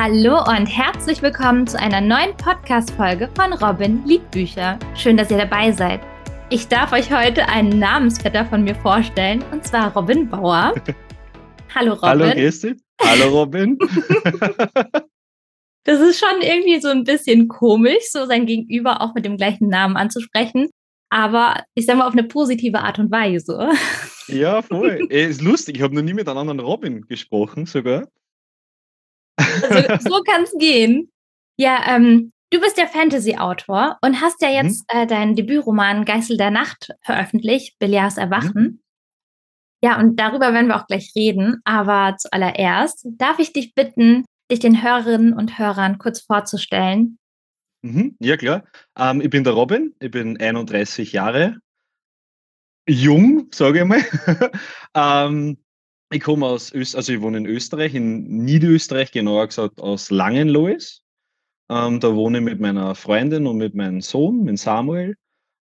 Hallo und herzlich willkommen zu einer neuen Podcast-Folge von Robin Liebbücher. Schön, dass ihr dabei seid. Ich darf euch heute einen Namensvetter von mir vorstellen, und zwar Robin Bauer. Hallo Robin. Hallo Gesti. Hallo Robin. das ist schon irgendwie so ein bisschen komisch, so sein Gegenüber auch mit dem gleichen Namen anzusprechen. Aber ich sage mal auf eine positive Art und Weise. Ja, voll. Ey, ist lustig, ich habe noch nie mit einem anderen Robin gesprochen sogar. Also, so kann es gehen. Ja, ähm, du bist ja Fantasy-Autor und hast ja jetzt mhm. äh, deinen Debütroman Geißel der Nacht veröffentlicht, Beliars Erwachen. Mhm. Ja, und darüber werden wir auch gleich reden. Aber zuallererst darf ich dich bitten, dich den Hörerinnen und Hörern kurz vorzustellen. Mhm, ja, klar. Ähm, ich bin der Robin, ich bin 31 Jahre. Jung, sage ich mal. ähm, ich komme aus Österreich, also ich wohne in Österreich, in Niederösterreich, genauer gesagt aus Langenlois. Ähm, da wohne ich mit meiner Freundin und mit meinem Sohn, mit Samuel.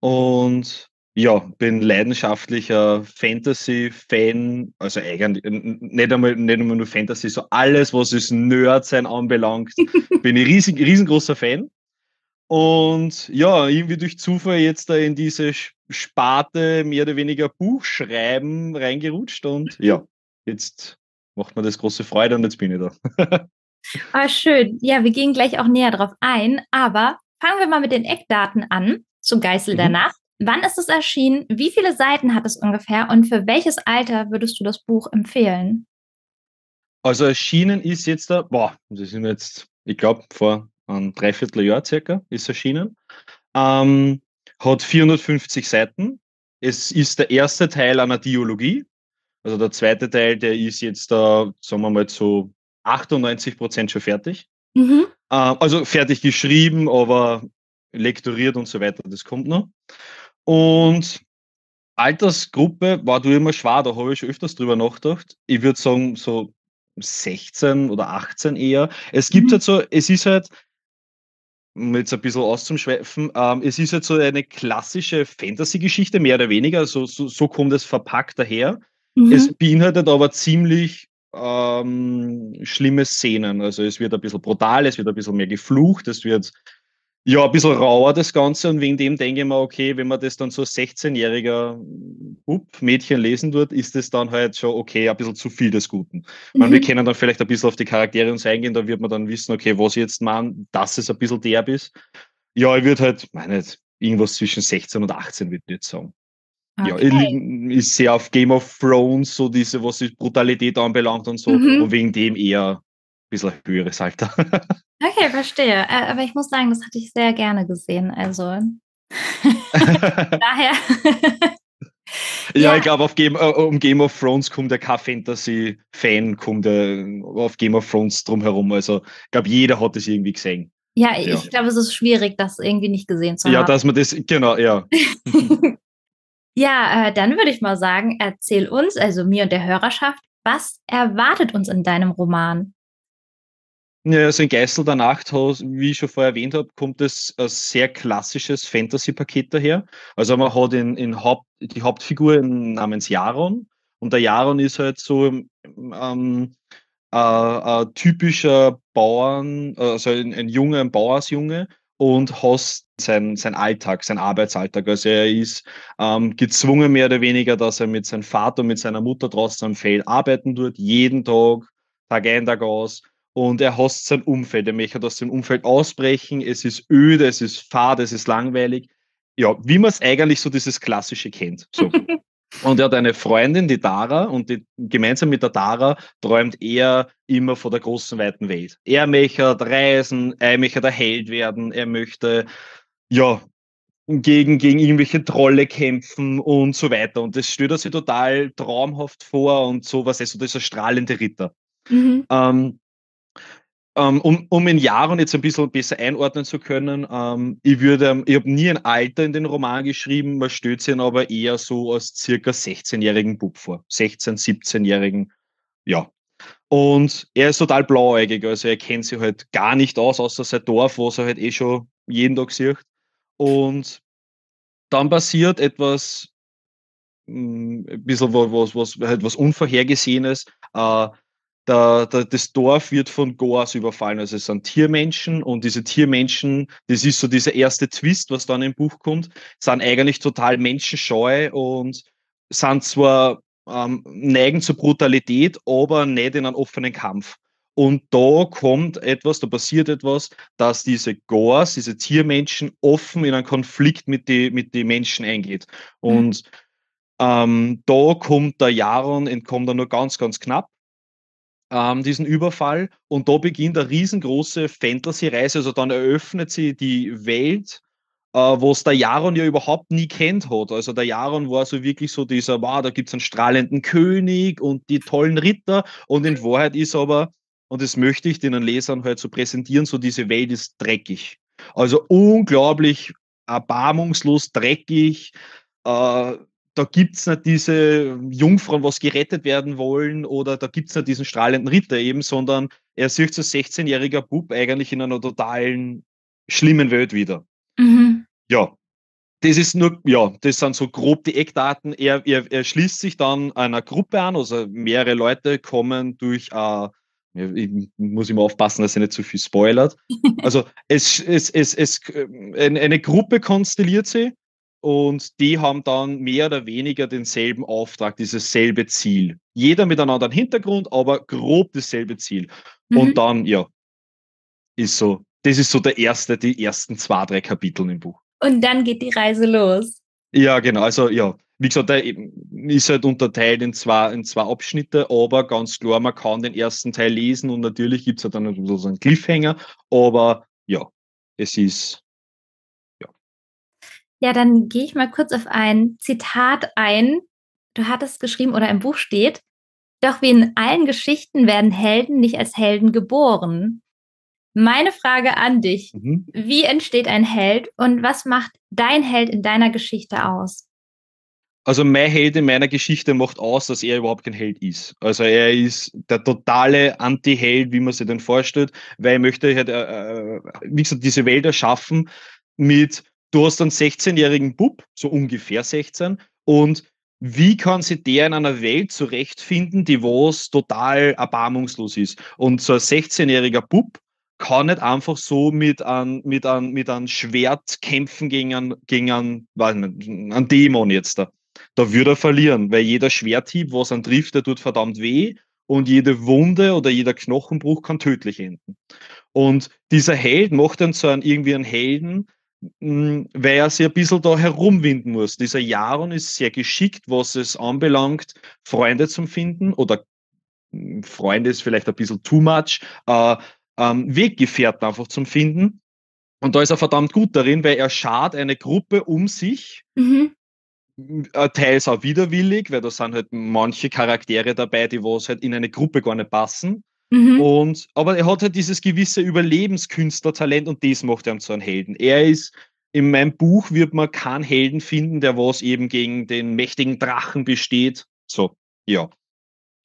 Und ja, bin leidenschaftlicher Fantasy-Fan, also eigentlich nicht einmal, nicht einmal nur Fantasy, so alles, was es Nerd-Sein anbelangt, bin ich riesig, riesengroßer Fan. Und ja, irgendwie durch Zufall jetzt da in diese Sparte mehr oder weniger Buchschreiben reingerutscht und ja, jetzt macht mir das große Freude und jetzt bin ich da. ah, schön. Ja, wir gehen gleich auch näher drauf ein, aber fangen wir mal mit den Eckdaten an zum Geißel mhm. der Nacht. Wann ist es erschienen? Wie viele Seiten hat es ungefähr? Und für welches Alter würdest du das Buch empfehlen? Also erschienen ist jetzt da, boah, das sind jetzt, ich glaube, vor einem Dreivierteljahr circa ist erschienen. Ähm, hat 450 Seiten. Es ist der erste Teil einer Dialogie. Also der zweite Teil, der ist jetzt da, sagen wir mal, zu 98 Prozent schon fertig. Mhm. Äh, also fertig geschrieben, aber lektoriert und so weiter, das kommt noch. Und Altersgruppe war du immer schwer, da habe ich schon öfters drüber nachgedacht. Ich würde sagen, so 16 oder 18 eher. Es gibt mhm. halt so, es ist halt, um jetzt ein bisschen auszuschweifen, ähm, es ist halt so eine klassische Fantasy-Geschichte, mehr oder weniger, so, so, so kommt es verpackt daher. Mhm. Es beinhaltet aber ziemlich ähm, schlimme Szenen. Also es wird ein bisschen brutal, es wird ein bisschen mehr geflucht, es wird ja ein bisschen rauer das Ganze und wegen dem denke ich mir, okay, wenn man das dann so 16-jähriger Bub, Mädchen lesen tut, ist das dann halt schon okay, ein bisschen zu viel des Guten. Mhm. wir können dann vielleicht ein bisschen auf die Charaktere uns eingehen, da wird man dann wissen, okay, was ich jetzt meine, dass es ein bisschen derb ist. Ja, ich würde halt, meine, irgendwas zwischen 16 und 18 würde ich jetzt sagen. Okay. Ja, ich, ich sehe auf Game of Thrones so diese, was die Brutalität anbelangt und so, mhm. und wegen dem eher ein bisschen höheres Alter. okay, verstehe. Äh, aber ich muss sagen, das hatte ich sehr gerne gesehen. Also daher. ja, ja, ich glaube, Game, äh, um Game of Thrones kommt der kein Fantasy-Fan, kommt der auf Game of Thrones drumherum. Also, ich glaube, jeder hat das irgendwie gesehen. Ja, ich ja. glaube, es ist schwierig, das irgendwie nicht gesehen zu haben. Ja, dass man das, genau, ja. Ja, äh, dann würde ich mal sagen, erzähl uns, also mir und der Hörerschaft, was erwartet uns in deinem Roman? Ja, also in Geißel der Nacht, wie ich schon vorher erwähnt habe, kommt es ein sehr klassisches Fantasy-Paket daher. Also man hat in, in Haupt, die Hauptfigur namens Jaron und der Jaron ist halt so ähm, äh, ein typischer Bauern, also ein, ein junger ein Bauersjunge und hast sein, sein Alltag, sein Arbeitsalltag. Also er ist ähm, gezwungen mehr oder weniger, dass er mit seinem Vater und mit seiner Mutter draußen am Feld arbeiten tut, jeden Tag, Tag ein, Tag aus. Und er hasst sein Umfeld. Er möchte aus dem Umfeld ausbrechen. Es ist öde, es ist fad, es ist langweilig. Ja, wie man es eigentlich so dieses Klassische kennt. So. Und er hat eine Freundin, die Dara, und die, gemeinsam mit der Dara träumt er immer von der großen, weiten Welt. Er möchte reisen, er möchte der Held werden, er möchte, ja, gegen, gegen irgendwelche Trolle kämpfen und so weiter. Und das stellt er sich total traumhaft vor und sowas, also dieser strahlende Ritter. Mhm. Ähm, um, um in Jahren jetzt ein bisschen besser einordnen zu können, ähm, ich würde, ich habe nie ein Alter in den Roman geschrieben, man stellt sich aber eher so als circa 16-jährigen Bub vor. 16-, 17-jährigen, ja. Und er ist total blauäugig, also er kennt sich halt gar nicht aus, außer sein Dorf, was er halt eh schon jeden Tag sieht. Und dann passiert etwas, hm, ein bisschen was, was, halt was Unvorhergesehenes. Äh, der, der, das Dorf wird von Goas überfallen. Also es sind Tiermenschen und diese Tiermenschen, das ist so dieser erste Twist, was dann im Buch kommt, sind eigentlich total menschenscheu und sind zwar ähm, neigen zur Brutalität, aber nicht in einen offenen Kampf. Und da kommt etwas, da passiert etwas, dass diese Goas, diese Tiermenschen, offen in einen Konflikt mit den mit die Menschen eingeht. Mhm. Und mhm. ähm, da kommt der Jaron, entkommt er nur ganz, ganz knapp ähm, diesen Überfall. Und da beginnt eine riesengroße Fantasy-Reise. Also dann eröffnet sie die Welt, äh, was der Jaron ja überhaupt nie kennt hat. Also der Jaron war so wirklich so dieser, wow, da gibt es einen strahlenden König und die tollen Ritter. Und in Wahrheit ist aber, und das möchte ich den Lesern halt so präsentieren, so diese Welt ist dreckig. Also unglaublich erbarmungslos dreckig. Äh, da gibt es nicht diese Jungfrauen, was gerettet werden wollen, oder da gibt es nicht diesen strahlenden Ritter eben, sondern er sieht so 16-jähriger Bub eigentlich in einer totalen schlimmen Welt wieder. Mhm. Ja, das ist nur, ja, das sind so grob die Eckdaten. Er, er, er schließt sich dann einer Gruppe an, also mehrere Leute kommen durch, äh, ich muss immer aufpassen, dass er nicht zu viel spoilert. Also es, es, es, es, eine Gruppe konstelliert sie und die haben dann mehr oder weniger denselben Auftrag, dieses selbe Ziel. Jeder mit einem anderen Hintergrund, aber grob dasselbe Ziel. Mhm. Und dann, ja, ist so, das ist so der erste, die ersten zwei, drei Kapitel im Buch. Und dann geht die Reise los. Ja, genau. Also, ja, wie gesagt, der ist halt unterteilt in zwei, in zwei Abschnitte, aber ganz klar, man kann den ersten Teil lesen und natürlich gibt es ja dann so einen Cliffhanger, aber ja, es ist ja, dann gehe ich mal kurz auf ein Zitat ein. Du hattest geschrieben oder im Buch steht, doch wie in allen Geschichten werden Helden nicht als Helden geboren. Meine Frage an dich, mhm. wie entsteht ein Held und was macht dein Held in deiner Geschichte aus? Also mein Held in meiner Geschichte macht aus, dass er überhaupt kein Held ist. Also er ist der totale Anti-Held, wie man sich den vorstellt, weil er möchte halt, äh, äh wie gesagt, diese Welt erschaffen mit du hast einen 16-jährigen Bub, so ungefähr 16, und wie kann sich der in einer Welt zurechtfinden, die was total erbarmungslos ist? Und so ein 16-jähriger Bub kann nicht einfach so mit einem mit ein, mit ein Schwert kämpfen gegen einen, gegen einen, einen Dämon jetzt da. Da würde er verlieren, weil jeder Schwerthieb, was er trifft, der tut verdammt weh und jede Wunde oder jeder Knochenbruch kann tödlich enden. Und dieser Held macht dann so einen, irgendwie einen Helden, weil er sich ein bisschen da herumwinden muss. Dieser Jaron ist sehr geschickt, was es anbelangt, Freunde zu finden oder Freunde ist vielleicht ein bisschen too much, äh, ähm, Weggefährten einfach zum Finden. Und da ist er verdammt gut darin, weil er schart eine Gruppe um sich, mhm. Äh, teils auch widerwillig, weil da sind halt manche Charaktere dabei, die was halt in eine Gruppe gar nicht passen. Mhm. Und, aber er hat halt dieses gewisse Überlebenskünstlertalent und das macht ihn zu einem Helden. Er ist, in meinem Buch wird man keinen Helden finden, der was eben gegen den mächtigen Drachen besteht. So, ja.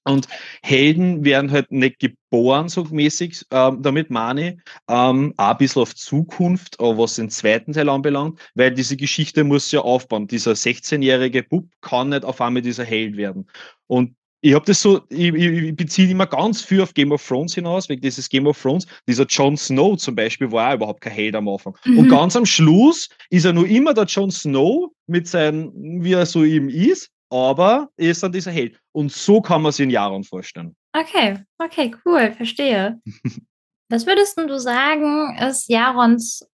Und Helden werden halt nicht geboren, so mäßig. Ähm, damit meine ich ähm, auch ein bisschen auf Zukunft, was den zweiten Teil anbelangt, weil diese Geschichte muss ja aufbauen. Dieser 16-jährige Bub kann nicht auf einmal dieser Held werden. Und ich habe das so, ich, ich beziehe immer ganz viel auf Game of Thrones hinaus, wegen dieses Game of Thrones. Dieser Jon Snow zum Beispiel war auch überhaupt kein Held am Anfang. Mhm. Und ganz am Schluss ist er nur immer der Jon Snow mit seinem, wie er so eben ist, aber er ist dann dieser Held. Und so kann man sich in Jahren vorstellen. Okay, okay, cool, verstehe. was würdest du sagen, ist Jarons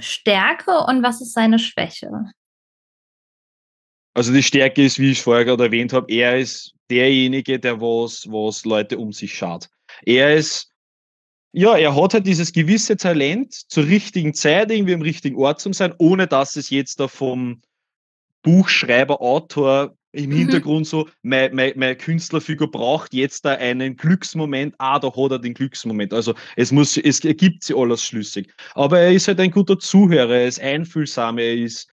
Stärke und was ist seine Schwäche? Also die Stärke ist, wie ich vorher gerade erwähnt habe, er ist derjenige, der was, was Leute um sich schaut. Er ist, ja, er hat halt dieses gewisse Talent zur richtigen Zeit irgendwie im richtigen Ort zu sein, ohne dass es jetzt da vom Buchschreiber, Autor im mhm. Hintergrund so, meine, meine, meine Künstlerfigur braucht jetzt da einen Glücksmoment, ah, da hat er den Glücksmoment. Also es muss, es ergibt sich alles schlüssig. Aber er ist halt ein guter Zuhörer, er ist einfühlsam, er ist,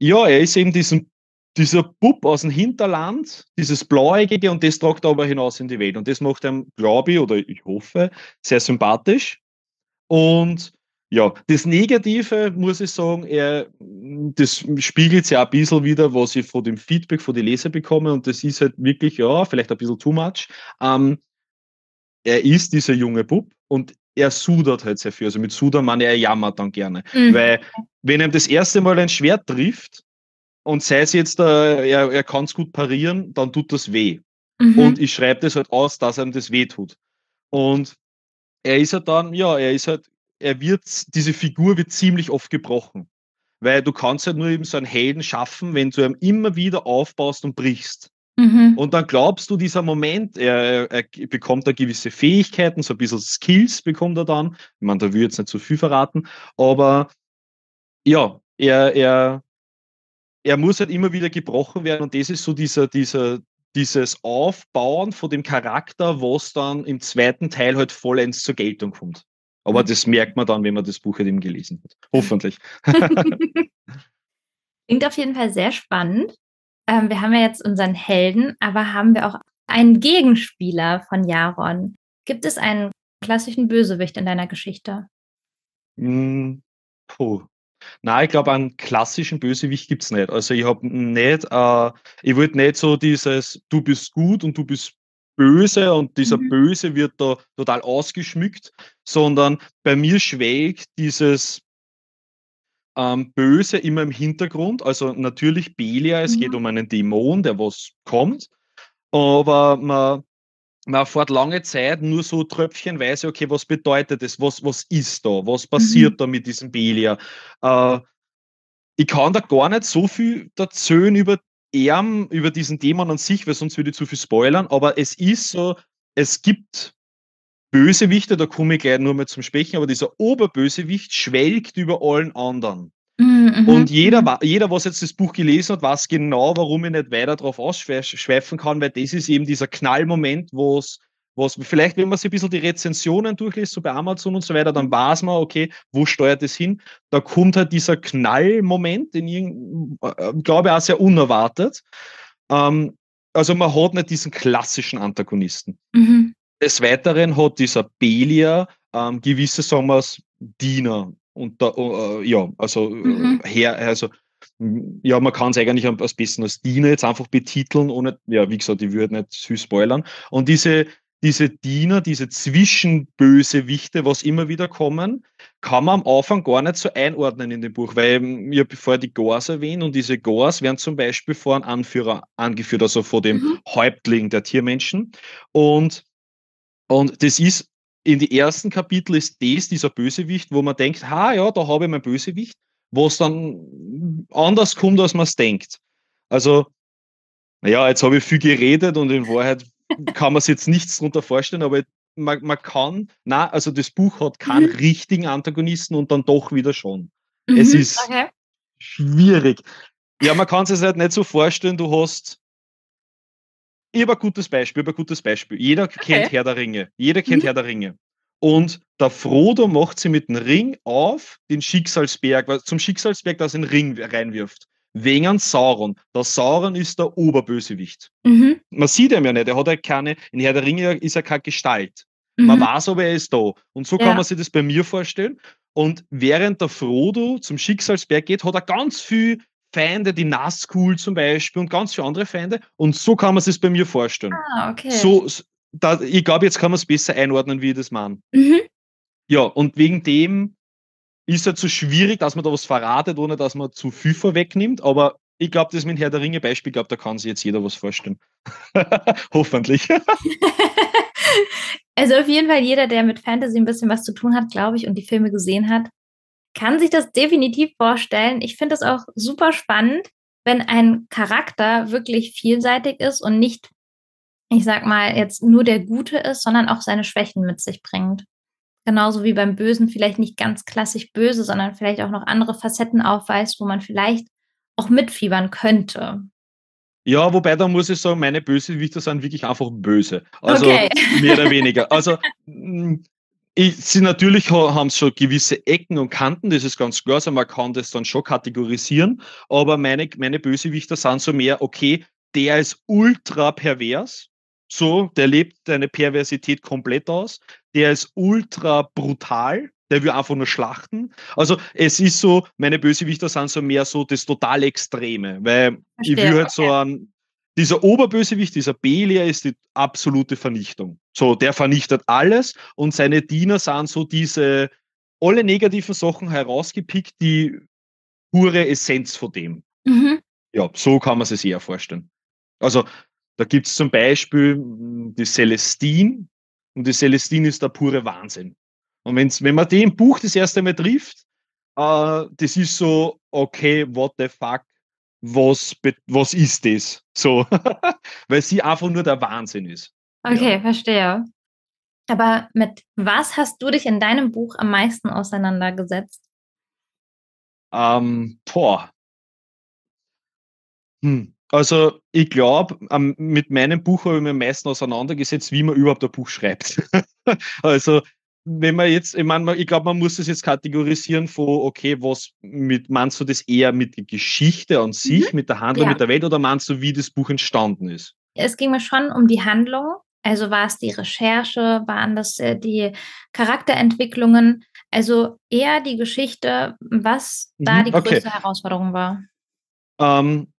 ja, er ist eben diesen dieser Bub aus dem Hinterland, dieses Blauäugige, und das tragt er aber hinaus in die Welt. Und das macht ihm, glaube ich, oder ich hoffe, sehr sympathisch. Und ja, das Negative, muss ich sagen, er, das spiegelt ja ein bisschen wieder, was ich von dem Feedback von den Leser bekomme. Und das ist halt wirklich, ja, vielleicht ein bisschen too much. Ähm, er ist dieser junge Bub und er sudert halt sehr viel. Also mit Sudern meine er jammert dann gerne. Mhm. Weil, wenn er das erste Mal ein Schwert trifft und sei es jetzt, äh, er, er kann es gut parieren, dann tut das weh. Mhm. Und ich schreibe das halt aus, dass ihm das weh tut. Und er ist halt dann, ja, er ist halt, er wird, diese Figur wird ziemlich oft gebrochen. Weil du kannst halt nur eben so einen Helden schaffen, wenn du ihn immer wieder aufbaust und brichst. Mhm. Und dann glaubst du, dieser Moment, er, er, bekommt da gewisse Fähigkeiten, so ein bisschen Skills bekommt er dann. Ich meine, da will ich jetzt nicht zu viel verraten, aber ja, er, er, er muss halt immer wieder gebrochen werden und das ist so dieser, dieser, dieses Aufbauen von dem Charakter, was dann im zweiten Teil halt vollends zur Geltung kommt. Aber mhm. das merkt man dann, wenn man das Buch halt eben gelesen hat. Hoffentlich. Klingt auf jeden Fall sehr spannend. Ähm, wir haben ja jetzt unseren Helden, aber haben wir auch einen Gegenspieler von Jaron? Gibt es einen klassischen Bösewicht in deiner Geschichte? Mm, puh. Nein, ich glaube, einen klassischen Bösewicht gibt es nicht. Also ich habe nicht, äh, ich wollte nicht so dieses, du bist gut und du bist böse und dieser mhm. Böse wird da total ausgeschmückt, sondern bei mir schwelgt dieses ähm, Böse immer im Hintergrund. Also natürlich Belia, es mhm. geht um einen Dämon, der was kommt, aber man, man erfährt lange Zeit nur so tröpfchenweise, okay, was bedeutet das, was, was ist da, was passiert mhm. da mit diesem Belia. Äh, ich kann da gar nicht so viel erzählen über Erm, über diesen Dämon an sich, weil sonst würde ich zu viel spoilern, aber es ist so, es gibt Bösewichte, da komme ich gleich nur mal zum Sprechen, aber dieser Oberbösewicht schwelgt über allen anderen. Mhm. Und jeder, mhm. jeder, was jetzt das Buch gelesen hat, weiß genau, warum ich nicht weiter darauf ausschweifen kann, weil das ist eben dieser Knallmoment, wo es was vielleicht, wenn man sich ein bisschen die Rezensionen durchliest, so bei Amazon und so weiter, dann weiß man, okay, wo steuert es hin? Da kommt halt dieser Knallmoment, den ich äh, glaube auch sehr unerwartet. Ähm, also man hat nicht diesen klassischen Antagonisten. Mhm. Des Weiteren hat dieser Belia ähm, gewisse, sagen wir Diener. Und da, uh, ja, also, mhm. her, also ja, man kann es eigentlich am besten als Diener jetzt einfach betiteln, ohne, ja, wie gesagt, ich würde nicht süß spoilern. Und diese, diese Diener, diese Zwischenbösewichte, was immer wieder kommen, kann man am Anfang gar nicht so einordnen in dem Buch, weil ich habe vorher die Gors erwähnt und diese Gors werden zum Beispiel vor einem Anführer angeführt, also vor dem mhm. Häuptling der Tiermenschen. Und, und das ist in die ersten Kapitel ist das dieser Bösewicht, wo man denkt, ha ja, da habe ich mein Bösewicht, was dann anders kommt, als man es denkt. Also, naja, jetzt habe ich viel geredet und in Wahrheit kann man sich jetzt nichts darunter vorstellen, aber man, man kann, na, also das Buch hat keinen mhm. richtigen Antagonisten und dann doch wieder schon. Mhm, es ist okay. schwierig. Ja, man kann es sich halt nicht so vorstellen, du hast. Ich habe ein gutes Beispiel, ein gutes Beispiel. Jeder okay. kennt Herr der Ringe. Jeder kennt mhm. Herr der Ringe. Und der Frodo macht sie mit dem Ring auf den Schicksalsberg, zum Schicksalsberg, das einen Ring reinwirft wegen Sauron. Der Sauron ist der Oberbösewicht. Mhm. Man sieht ihn ja nicht, er hat ja keine, in Herr der Ringe ist er keine Gestalt. Mhm. Man weiß aber, er ist da. Und so ja. kann man sich das bei mir vorstellen. Und während der Frodo zum Schicksalsberg geht, hat er ganz viel Feinde, die Nazgul zum Beispiel und ganz viele andere Feinde. Und so kann man sich das bei mir vorstellen. Ah, okay. So, da, ich glaube, jetzt kann man es besser einordnen, wie ich das meine. Mhm. Ja, und wegen dem ist halt so schwierig, dass man da was verratet, ohne dass man zu viel vorwegnimmt. Aber ich glaube, das mit Herr der Ringe Beispiel, glaube da kann sich jetzt jeder was vorstellen. Hoffentlich. also auf jeden Fall jeder, der mit Fantasy ein bisschen was zu tun hat, glaube ich, und die Filme gesehen hat, kann sich das definitiv vorstellen. Ich finde es auch super spannend, wenn ein Charakter wirklich vielseitig ist und nicht, ich sag mal, jetzt nur der Gute ist, sondern auch seine Schwächen mit sich bringt genauso wie beim Bösen vielleicht nicht ganz klassisch böse, sondern vielleicht auch noch andere Facetten aufweist, wo man vielleicht auch mitfiebern könnte. Ja, wobei da muss ich sagen, meine Bösewichter sind wirklich einfach böse. Also okay. mehr oder weniger. Also ich, sie natürlich haben schon gewisse Ecken und Kanten, das ist ganz klar, also man kann das dann schon kategorisieren, aber meine, meine Bösewichter sind so mehr, okay, der ist ultra pervers, so, der lebt seine Perversität komplett aus. Der ist ultra brutal. Der will einfach nur schlachten. Also es ist so, meine Bösewichter sind so mehr so das total Extreme, weil Verstehe, ich will halt okay. so ein, dieser Oberbösewicht, dieser Belia ist die absolute Vernichtung. So, der vernichtet alles und seine Diener sind so diese alle negativen Sachen herausgepickt, die pure Essenz von dem. Mhm. Ja, so kann man es eher vorstellen. Also, da gibt es zum Beispiel die Celestine und die Celestine ist der pure Wahnsinn. Und wenn's, wenn man den Buch das erste Mal trifft, äh, das ist so, okay, what the fuck, was, was ist das? So, weil sie einfach nur der Wahnsinn ist. Okay, ja. verstehe. Aber mit was hast du dich in deinem Buch am meisten auseinandergesetzt? Ähm, boah. Hm. Also ich glaube, mit meinem Buch habe ich mich am meisten auseinandergesetzt, wie man überhaupt ein Buch schreibt. also wenn man jetzt, ich meine, ich glaube, man muss das jetzt kategorisieren von, okay, was mit, meinst du das eher mit der Geschichte an sich, mhm. mit der Handlung, ja. mit der Welt oder meinst du, wie das Buch entstanden ist? Es ging mir schon um die Handlung. Also war es die Recherche, waren das äh, die Charakterentwicklungen, also eher die Geschichte, was mhm. da die größte okay. Herausforderung war. Ähm,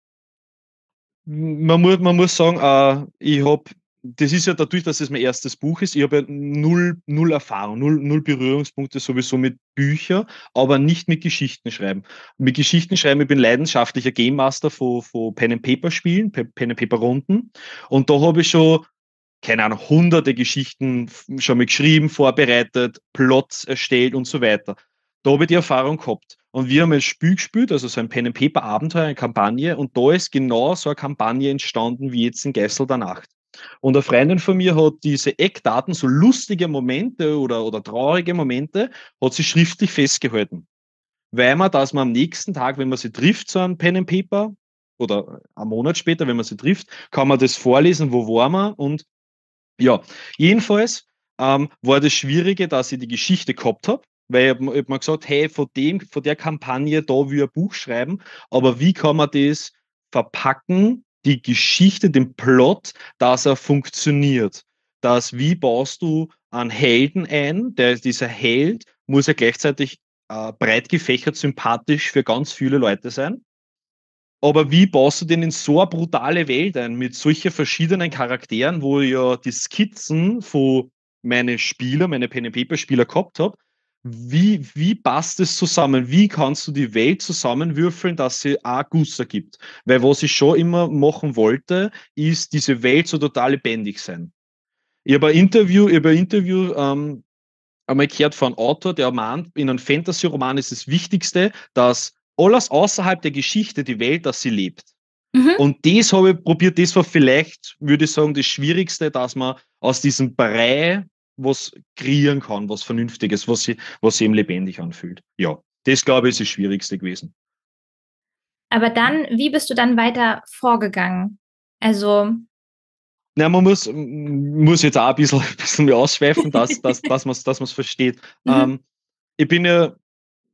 man, muss, man muss sagen, äh, ich habe das ist ja dadurch, dass es mein erstes Buch ist. Ich habe ja null, null Erfahrung, null, null Berührungspunkte sowieso mit Büchern, aber nicht mit Geschichten schreiben. Mit Geschichten schreiben, ich bin leidenschaftlicher Game Master von, von Pen and Paper Spielen, Pen and Paper Runden. Und da habe ich schon, keine Ahnung, hunderte Geschichten schon mal geschrieben, vorbereitet, Plots erstellt und so weiter. Da habe ich die Erfahrung gehabt. Und wir haben ein Spiel gespielt, also so ein Pen and Paper Abenteuer, eine Kampagne. Und da ist genau so eine Kampagne entstanden wie jetzt in Geißel der Nacht. Und eine Freundin von mir hat diese Eckdaten, so lustige Momente oder, oder traurige Momente, hat sie schriftlich festgehalten. Weil man, dass man am nächsten Tag, wenn man sie trifft, so ein Pen and Paper, oder einen Monat später, wenn man sie trifft, kann man das vorlesen, wo war man und ja, jedenfalls ähm, war das Schwierige, dass ich die Geschichte gehabt habe, weil ich hab mir gesagt, hey, von dem, von der Kampagne, da will ich ein Buch schreiben, aber wie kann man das verpacken die Geschichte, den Plot, dass er funktioniert. Dass wie baust du einen Helden ein, der dieser Held muss ja gleichzeitig äh, breit gefächert sympathisch für ganz viele Leute sein. Aber wie baust du den in so eine brutale Welt ein, mit solchen verschiedenen Charakteren, wo ich ja die Skizzen von meine Spieler, meine Pen Paper Spieler gehabt habe, wie, wie passt es zusammen? Wie kannst du die Welt zusammenwürfeln, dass sie auch Guss gibt? Weil was ich schon immer machen wollte, ist diese Welt so total lebendig sein. Ich habe ein Interview, ich habe ein Interview ähm, einmal gehört von einem Autor, der meint, in einem Fantasy-Roman ist das Wichtigste, dass alles außerhalb der Geschichte, die Welt, dass sie lebt. Mhm. Und das habe ich probiert, das war vielleicht, würde ich sagen, das Schwierigste, dass man aus diesem Brei was kreieren kann, was Vernünftiges, was sie, was sie eben lebendig anfühlt. Ja, das glaube ich ist das Schwierigste gewesen. Aber dann, wie bist du dann weiter vorgegangen? Also. Na, man muss, muss jetzt auch ein bisschen, ein bisschen mehr ausschweifen, dass, dass, dass man es dass versteht. Mhm. Ähm, ich bin ja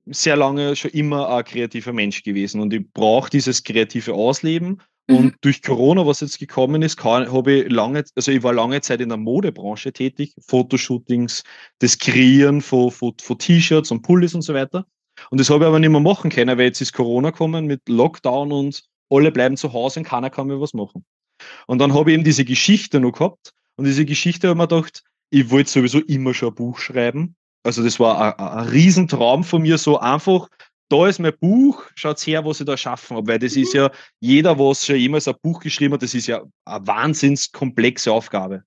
sehr lange schon immer ein kreativer Mensch gewesen und ich brauche dieses kreative Ausleben und mhm. durch Corona, was jetzt gekommen ist, habe ich lange, also ich war lange Zeit in der Modebranche tätig, Fotoshootings, das Kreieren von, von, von T-Shirts und Pullis und so weiter. Und das habe ich aber nicht mehr machen können, weil jetzt ist Corona gekommen mit Lockdown und alle bleiben zu Hause und keiner kann mehr was machen. Und dann habe ich eben diese Geschichte noch gehabt und diese Geschichte habe ich mir gedacht, ich wollte sowieso immer schon ein Buch schreiben. Also das war ein, ein Riesentraum von mir, so einfach da ist mein Buch, schaut her, was ich da schaffen habe, weil das mhm. ist ja, jeder, was schon jemals ein Buch geschrieben hat, das ist ja eine wahnsinns komplexe Aufgabe.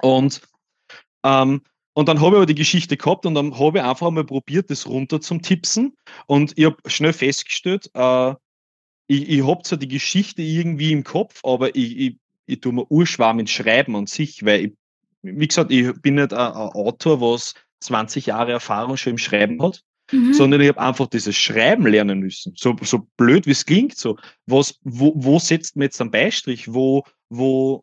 Und, ähm, und dann habe ich aber die Geschichte gehabt und dann habe ich einfach mal probiert, das runter zum Tipsen und ich habe schnell festgestellt, äh, ich, ich habe zwar die Geschichte irgendwie im Kopf, aber ich, ich, ich tue mir urschwarm ins Schreiben an sich, weil ich, wie gesagt, ich bin nicht ein, ein Autor, was 20 Jahre Erfahrung schon im Schreiben hat mhm. sondern ich habe einfach dieses Schreiben lernen müssen. So, so blöd wie es klingt, so. Was, wo, wo setzt man jetzt einen Beistrich? Wo, wo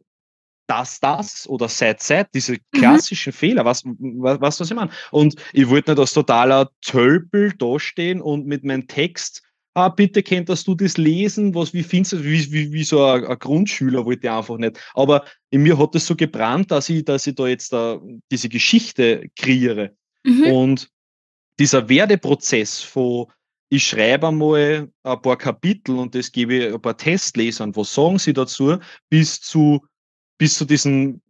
das, das oder seit, seit, diese klassischen mhm. Fehler, was, was, was, was ich meine? Und ich wollte nicht als totaler Tölpel dastehen und mit meinem Text ah, bitte könntest du das lesen, was, wie findest du, wie, wie, wie so ein, ein, Grundschüler wollte ich einfach nicht. Aber in mir hat es so gebrannt, dass ich, dass ich da jetzt da diese Geschichte kreiere. Mhm. Und dieser Werdeprozess von ich schreibe einmal ein paar Kapitel und das gebe ich ein paar Testlesern, was sagen sie dazu, bis zu, bis zu diesem,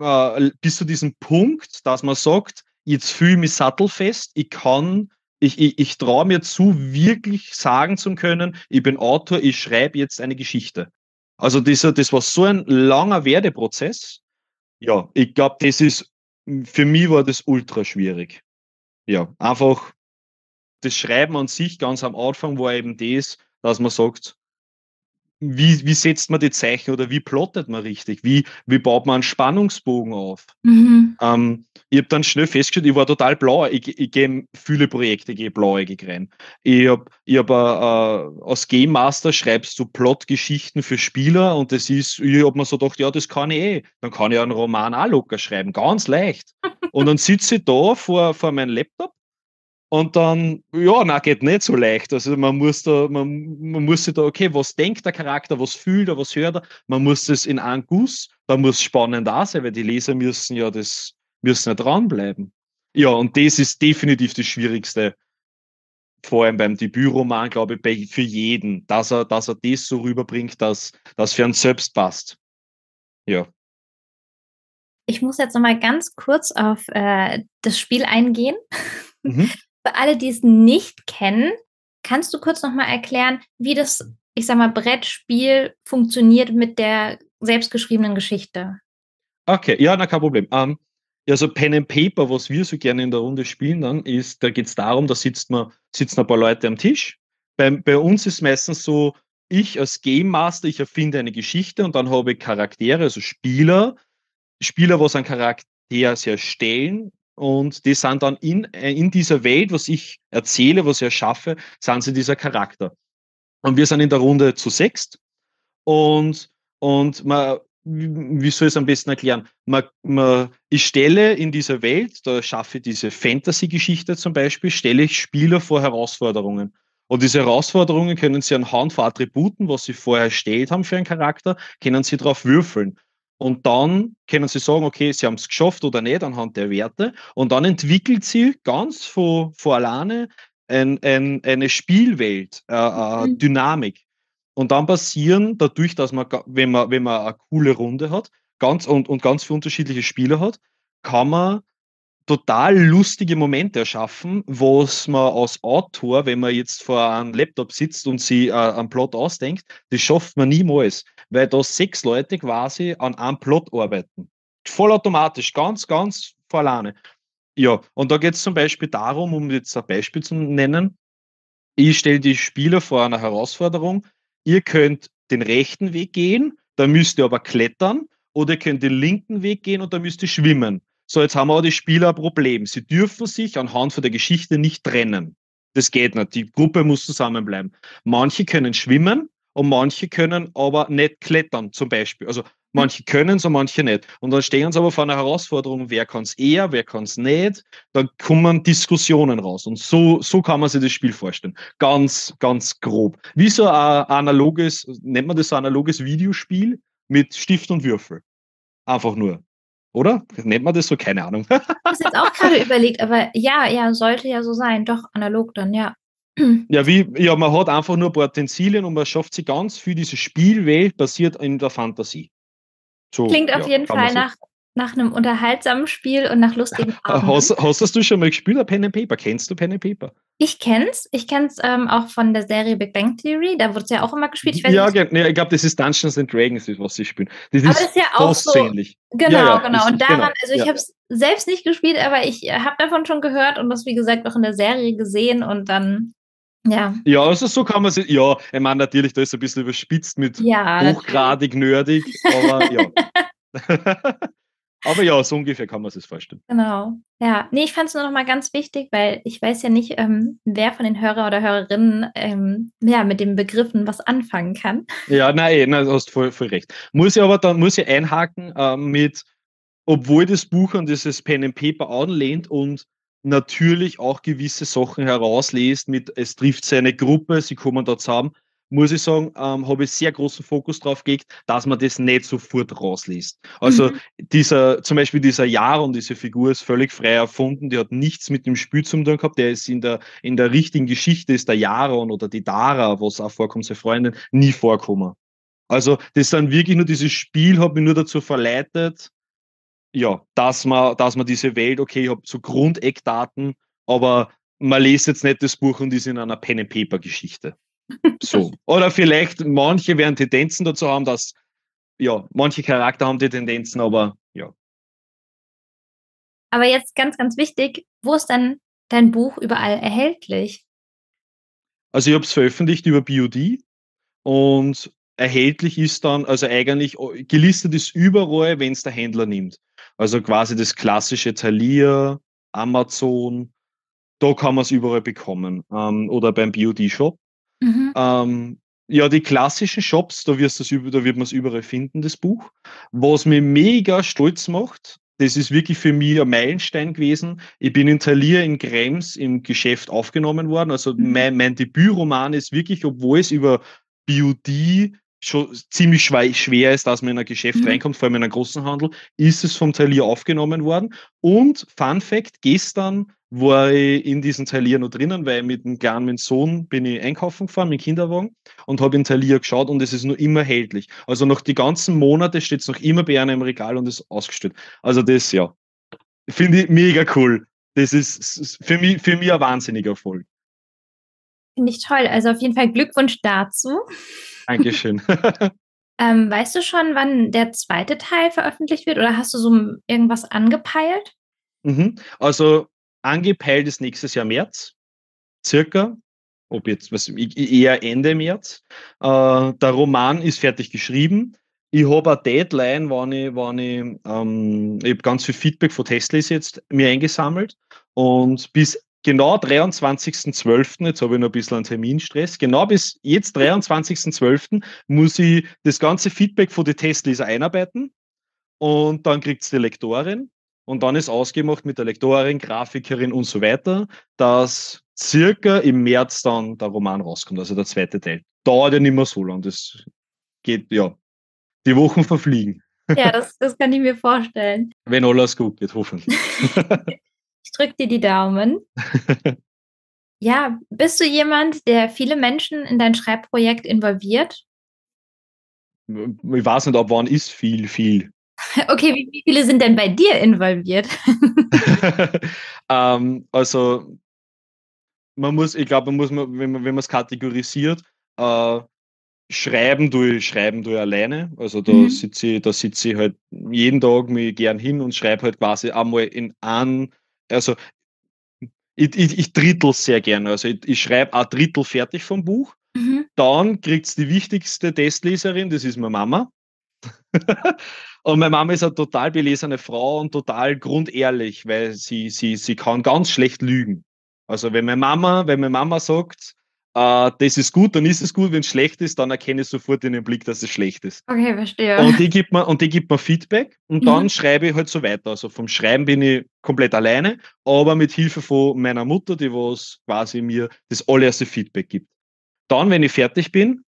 äh, bis zu diesem Punkt, dass man sagt, jetzt fühle ich mich sattelfest, ich kann, ich, ich, ich traue mir zu, wirklich sagen zu können, ich bin Autor, ich schreibe jetzt eine Geschichte. Also dieser, das war so ein langer Werdeprozess. Ja, ich glaube, das ist, für mich war das ultra schwierig. Ja, einfach das Schreiben an sich ganz am Anfang war eben das, dass man sagt, wie, wie setzt man die Zeichen oder wie plottet man richtig? Wie, wie baut man einen Spannungsbogen auf? Mhm. Ähm, ich habe dann schnell festgestellt, ich war total blau. Ich, ich gehe viele Projekte, gehe blauäugig rein. Ich habe ich hab, äh, äh, als Game Master schreibst du Plotgeschichten für Spieler und das ist, ich habe mir so gedacht, ja, das kann ich eh. Dann kann ich einen Roman auch locker schreiben, ganz leicht. und dann sitze ich da vor, vor meinem Laptop und dann, ja, na, geht nicht so leicht. Also man muss da, man, man muss sich da, okay, was denkt der Charakter, was fühlt er, was hört er? Man muss es in einen Guss, da muss spannend da sein, weil die Leser müssen ja das, müssen ja dranbleiben. Ja, und das ist definitiv das Schwierigste, vor allem beim Debütroman, glaube ich, bei, für jeden, dass er, dass er das so rüberbringt, dass das für ihn selbst passt. Ja. Ich muss jetzt nochmal ganz kurz auf äh, das Spiel eingehen. Mhm. Für alle, die es nicht kennen, kannst du kurz nochmal erklären, wie das, ich sag mal, Brettspiel funktioniert mit der selbstgeschriebenen Geschichte? Okay, ja, na kein Problem. Um, ähm, ja, Pen and Paper, was wir so gerne in der Runde spielen, dann ist, da geht es darum, da sitzt man, sitzen ein paar Leute am Tisch. Bei, bei uns ist meistens so, ich als Game Master, ich erfinde eine Geschichte und dann habe ich Charaktere, also Spieler, Spieler, was einen Charakter sehr stellen und die sind dann in, äh, in dieser Welt, was ich erzähle, was ich erschaffe, sind sie dieser Charakter. Und wir sind in der Runde zu sechst. Und, und man, wie soll ich es am besten erklären? Man, man, ich stelle in dieser Welt, da schaffe ich diese Fantasy-Geschichte zum Beispiel, stelle ich Spieler vor Herausforderungen. Und diese Herausforderungen können sie anhand von Attributen, was sie vorher erstellt haben für einen Charakter, können sie darauf würfeln. Und dann können Sie sagen, okay, Sie haben es geschafft oder nicht anhand der Werte. Und dann entwickelt sie ganz von, von alleine ein, ein, eine Spielwelt, äh, äh, mhm. Dynamik. Und dann passieren dadurch, dass man, wenn man, wenn man eine coole Runde hat ganz, und, und ganz viele unterschiedliche Spieler hat, kann man total lustige Momente erschaffen, was man als Autor, wenn man jetzt vor einem Laptop sitzt und sich äh, einen Plot ausdenkt, das schafft man niemals, weil da sechs Leute quasi an einem Plot arbeiten. Vollautomatisch, ganz, ganz vor alleine. Ja, und da geht es zum Beispiel darum, um jetzt ein Beispiel zu nennen, ich stelle die Spieler vor einer Herausforderung, ihr könnt den rechten Weg gehen, da müsst ihr aber klettern, oder ihr könnt den linken Weg gehen und da müsst ihr schwimmen. So, jetzt haben auch die Spieler ein Problem. Sie dürfen sich anhand von der Geschichte nicht trennen. Das geht nicht. Die Gruppe muss zusammenbleiben. Manche können schwimmen und manche können aber nicht klettern, zum Beispiel. Also manche können es und manche nicht. Und dann stehen sie aber vor einer Herausforderung, wer kann es eher, wer kann es nicht. Dann kommen Diskussionen raus. Und so, so kann man sich das Spiel vorstellen. Ganz, ganz grob. Wie so ein analoges, nennt man das so analoges Videospiel mit Stift und Würfel. Einfach nur. Oder? Nennt man das so? Keine Ahnung. ich habe jetzt auch gerade überlegt, aber ja, ja, sollte ja so sein. Doch, analog dann, ja. Ja, wie, ja, man hat einfach nur Potenzialien und man schafft sie ganz viel. Diese Spielwelt basiert in der Fantasie. So, Klingt auf ja, jeden Fall nach, nach einem unterhaltsamen Spiel und nach lustigen Abenden. Hast, hast du schon mal gespielt, Pen and Paper? Kennst du Pen and Paper? Ich kenn's. Ich kenn's ähm, auch von der Serie Big Bang Theory. Da wurde es ja auch immer gespielt. Ich ja, nicht. ich glaube, das ist Dungeons and Dragons, was sie spielen. Das aber ist, das ist ja auch so ähnlich. Genau, ja, ja, genau. Und daran, genau, also ich ja. habe es selbst nicht gespielt, aber ich habe davon schon gehört und das, wie gesagt, auch in der Serie gesehen und dann ja. Ja, also so kann man sich, ja, ich meine natürlich, da ist ein bisschen überspitzt mit ja, hochgradig nerdig, aber ja. Aber ja, so ungefähr kann man sich vorstellen. Genau. Ja, nee, ich fand es nur noch mal ganz wichtig, weil ich weiß ja nicht, ähm, wer von den Hörer oder Hörerinnen ähm, ja, mit den Begriffen was anfangen kann. Ja, nein, nein du hast voll, voll recht. Muss ich aber dann muss ich einhaken äh, mit, obwohl das Buch an dieses Pen and Paper anlehnt und natürlich auch gewisse Sachen herauslässt mit, es trifft seine Gruppe, sie kommen da zusammen, muss ich sagen, ähm, habe ich sehr großen Fokus drauf gelegt, dass man das nicht sofort rausliest. Also mhm. dieser, zum Beispiel dieser Jaron, diese Figur ist völlig frei erfunden, die hat nichts mit dem Spiel zu tun gehabt, der ist in der, in der richtigen Geschichte ist der Jaron oder die Dara, was auch vorkommt, seine Freundin, nie vorkommen. Also das dann wirklich nur dieses Spiel hat mich nur dazu verleitet, ja, dass man, dass man diese Welt, okay, ich habe so Grundeckdaten, aber man liest jetzt nicht das Buch und ist in einer Pen-and-Paper-Geschichte. So. Oder vielleicht manche werden Tendenzen dazu haben, dass, ja, manche Charakter haben die Tendenzen, aber ja. Aber jetzt ganz, ganz wichtig, wo ist denn dein Buch überall erhältlich? Also ich habe es veröffentlicht über BOD und erhältlich ist dann, also eigentlich gelistet ist überall, wenn es der Händler nimmt. Also quasi das klassische Thalia, Amazon, da kann man es überall bekommen. Ähm, oder beim BOD-Shop. Mhm. Ähm, ja, die klassischen Shops, da, wirst da wird man es überall finden, das Buch. Was mich mega stolz macht, das ist wirklich für mich ein Meilenstein gewesen. Ich bin in Thalia in Krems im Geschäft aufgenommen worden. Also mhm. mein, mein Debütroman ist wirklich, obwohl es über BUD schon ziemlich schwer ist, dass man in ein Geschäft mhm. reinkommt, vor allem in einen großen Handel, ist es vom Thalia aufgenommen worden. Und Fun Fact, gestern war ich in diesem Thalia noch drinnen, weil mit dem kleinen mit Sohn bin ich einkaufen gefahren mit Kinderwagen und habe in Thalia geschaut und es ist nur immer erhältlich. Also noch die ganzen Monate steht es noch immer bei einem im Regal und ist ausgestellt. Also das, ja, finde ich mega cool. Das ist für mich, für mich ein wahnsinniger Erfolg. Finde ich toll. Also auf jeden Fall Glückwunsch dazu. Dankeschön. ähm, weißt du schon, wann der zweite Teil veröffentlicht wird oder hast du so irgendwas angepeilt? Mhm. Also angepeilt ist nächstes Jahr März, circa. Ob jetzt was eher Ende März. Äh, der Roman ist fertig geschrieben. Ich habe eine Deadline, wann ich, wann ich, ähm, ich habe ganz viel Feedback von Teslas jetzt mir eingesammelt und bis genau 23.12., jetzt habe ich noch ein bisschen einen Terminstress, genau bis jetzt 23.12. muss ich das ganze Feedback von den Testleser einarbeiten und dann kriegt es die Lektorin und dann ist ausgemacht mit der Lektorin, Grafikerin und so weiter, dass circa im März dann der Roman rauskommt, also der zweite Teil. Dauert ja nicht mehr so lang, das geht, ja, die Wochen verfliegen. Ja, das, das kann ich mir vorstellen. Wenn alles gut geht, hoffentlich. Ich drücke dir die Daumen. ja, bist du jemand, der viele Menschen in dein Schreibprojekt involviert? Ich weiß nicht, ab wann ist viel, viel. Okay, wie, viele sind denn bei dir involviert? ähm, also, man muss, ich glaube, man muss, wenn man es kategorisiert, äh, schreiben durch schreiben durch alleine. Also da mhm. sitze ich, da sitze ich halt jeden Tag mir gern hin und schreibe halt quasi einmal in einem also ich, ich, ich drittel sehr gerne. Also ich, ich schreibe ein Drittel fertig vom Buch. Mhm. Dann kriegt es die wichtigste Testleserin, das ist meine Mama. und meine Mama ist eine total belesene Frau und total grundehrlich, weil sie, sie, sie kann ganz schlecht lügen. Also wenn meine Mama, wenn meine Mama sagt, äh, das ist gut, dann ist es gut. Wenn es schlecht ist, dann erkenne ich sofort in dem Blick, dass es schlecht ist. Okay, verstehe. Und die gibt mir, und die gibt mir Feedback und mhm. dann schreibe ich halt so weiter. Also vom Schreiben bin ich komplett alleine, aber mit Hilfe von meiner Mutter, die was quasi mir das allererste Feedback gibt. Dann, wenn ich fertig bin,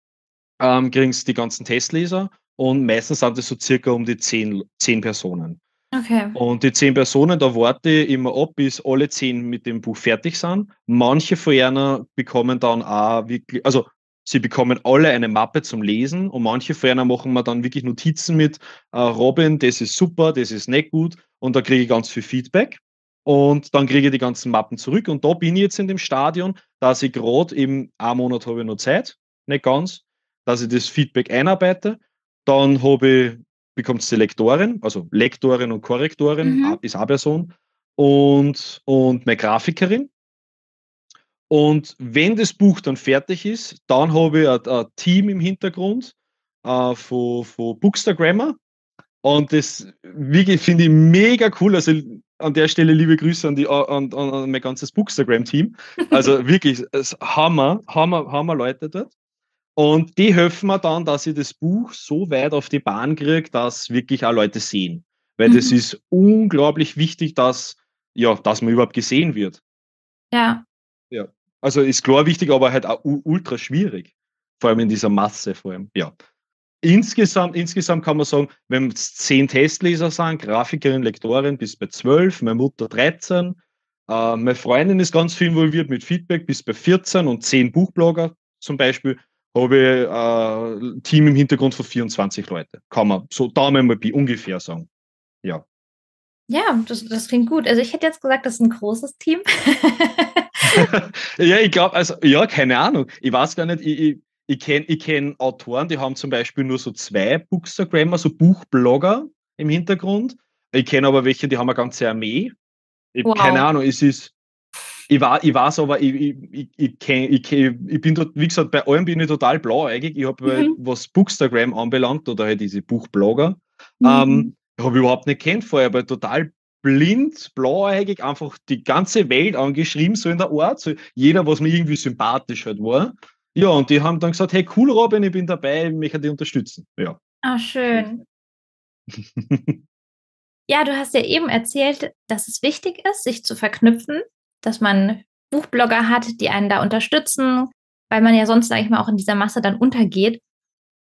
ähm, kriegen es die ganzen Testleser und meistens sind es so circa um die zehn, zehn Personen. Okay. Und die zehn Personen, da warte ich immer ab, bis alle zehn mit dem Buch fertig sind. Manche von ihnen bekommen dann auch wirklich, also sie bekommen alle eine Mappe zum Lesen und manche von ihnen machen mir dann wirklich Notizen mit, äh, Robin, das ist super, das ist nicht gut und da kriege ich ganz viel Feedback. Und dann kriege ich die ganzen Mappen zurück. Und da bin ich jetzt in dem Stadion, dass ich gerade im einen Monat habe ich noch Zeit, nicht ganz, dass ich das Feedback einarbeite. Dann habe ich bekommt die Lektorin, also Lektorin und Korrektorin, mhm. ist eine Person, und, und meine Grafikerin. Und wenn das Buch dann fertig ist, dann habe ich ein, ein Team im Hintergrund äh, von, von Bookstagrammer. Und das finde ich mega cool. Also an der Stelle liebe Grüße an, die, an, an, an mein ganzes Bookstagram-Team. Also wirklich, es Hammer, Hammer, Hammer Leute dort. Und die helfen mir dann, dass ich das Buch so weit auf die Bahn kriege, dass wirklich auch Leute sehen. Weil mhm. das ist unglaublich wichtig, dass, ja, dass man überhaupt gesehen wird. Ja. Ja. Also ist klar wichtig, aber halt auch ultra schwierig. vor allem in dieser Masse, vor allem, ja. Insgesamt, insgesamt kann man sagen, wenn es zehn Testleser sind, Grafikerin, Lektorin bis bei zwölf, meine Mutter 13, äh, meine Freundin ist ganz viel involviert mit Feedback bis bei 14 und zehn Buchblogger zum Beispiel, habe ich äh, ein Team im Hintergrund von 24 Leute. Kann man so Daumen mal ungefähr sagen. Ja. Ja, das, das klingt gut. Also ich hätte jetzt gesagt, das ist ein großes Team. ja, ich glaube, also ja, keine Ahnung. Ich weiß gar nicht, ich, ich, ich kenne ich kenn Autoren, die haben zum Beispiel nur so zwei Bookstagrammer, so Buchblogger im Hintergrund. Ich kenne aber welche, die haben eine ganze Armee. Ich, wow. Keine Ahnung, es ist. Ich, war, ich weiß aber, ich, ich, ich, kenn, ich, ich bin dort, wie gesagt, bei allem bin ich total blau eigentlich. Ich habe, mhm. was Bookstagram anbelangt oder halt diese Buchblogger, mhm. ähm, habe ich überhaupt nicht kennt vorher, aber total blind, blauäugig, einfach die ganze Welt angeschrieben, so in der Art. So jeder, was mir irgendwie sympathisch halt war. Ja, und die haben dann gesagt, hey, cool, Robin, ich bin dabei, ich möchte dich unterstützen. Ja. Ah, schön. ja, du hast ja eben erzählt, dass es wichtig ist, sich zu verknüpfen, dass man Buchblogger hat, die einen da unterstützen, weil man ja sonst, sage ich mal, auch in dieser Masse dann untergeht.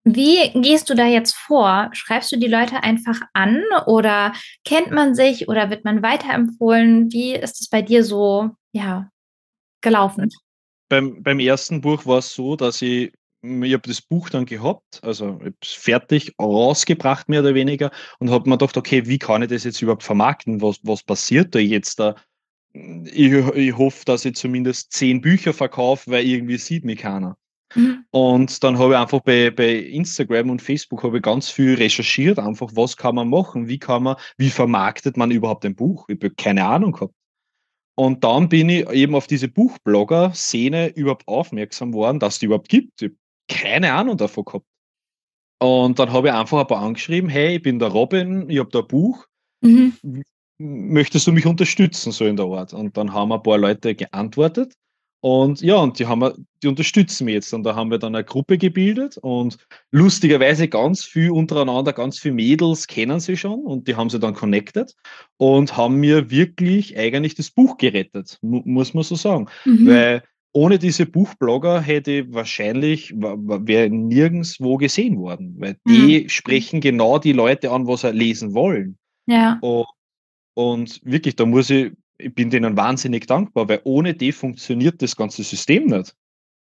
Wie gehst du da jetzt vor? Schreibst du die Leute einfach an oder kennt man sich oder wird man weiterempfohlen? Wie ist es bei dir so, ja, gelaufen? Beim, beim ersten Buch war es so, dass ich, ich habe das Buch dann gehabt, also fertig rausgebracht, mehr oder weniger, und habe mir gedacht, okay, wie kann ich das jetzt überhaupt vermarkten? Was, was passiert da jetzt da? Ich, ich hoffe, dass ich zumindest zehn Bücher verkaufe, weil irgendwie sieht mich keiner. Mhm. Und dann habe ich einfach bei, bei Instagram und Facebook habe ich ganz viel recherchiert, einfach was kann man machen, wie kann man, wie vermarktet man überhaupt ein Buch? Ich habe keine Ahnung gehabt. Und dann bin ich eben auf diese Buchblogger-Szene überhaupt aufmerksam worden, dass die überhaupt gibt. Ich habe keine Ahnung davon gehabt. Und dann habe ich einfach ein paar angeschrieben, hey, ich bin der Robin, ich habe da ein Buch. Mhm. Möchtest du mich unterstützen, so in der Art? Und dann haben ein paar Leute geantwortet. Und ja, und die haben wir, die unterstützen mich jetzt. Und da haben wir dann eine Gruppe gebildet und lustigerweise ganz viel untereinander, ganz viele Mädels kennen sie schon und die haben sie dann connected und haben mir wirklich eigentlich das Buch gerettet, muss man so sagen. Mhm. Weil ohne diese Buchblogger hätte ich wahrscheinlich, wäre nirgendwo gesehen worden, weil die mhm. sprechen genau die Leute an, was sie lesen wollen. Ja. Und, und wirklich, da muss ich ich bin denen wahnsinnig dankbar, weil ohne die funktioniert das ganze System nicht.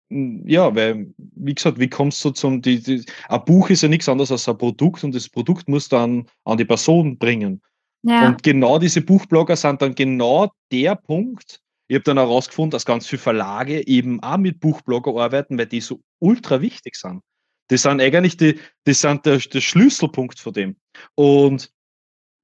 Hm, ja, weil, wie gesagt, wie kommst du zum, die, die, ein Buch ist ja nichts anderes als ein Produkt und das Produkt muss dann an die Person bringen. Ja. Und genau diese Buchblogger sind dann genau der Punkt, ich habe dann herausgefunden, dass ganz viele Verlage eben auch mit Buchblogger arbeiten, weil die so ultra wichtig sind. Die sind eigentlich die, die sind der, der Schlüsselpunkt von dem. Und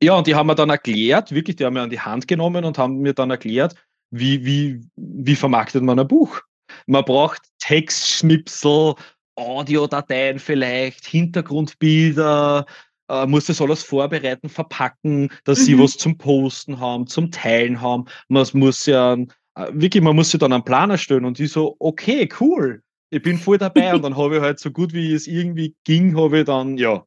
ja, und die haben mir dann erklärt, wirklich, die haben mir an die Hand genommen und haben mir dann erklärt, wie, wie, wie vermarktet man ein Buch. Man braucht Textschnipsel, Audiodateien vielleicht, Hintergrundbilder, äh, muss das alles vorbereiten, verpacken, dass mhm. sie was zum Posten haben, zum Teilen haben. Man muss ja, äh, wirklich, man muss sich dann einen Plan erstellen und die so, okay, cool, ich bin voll dabei und dann habe ich halt so gut wie es irgendwie ging, habe ich dann, ja,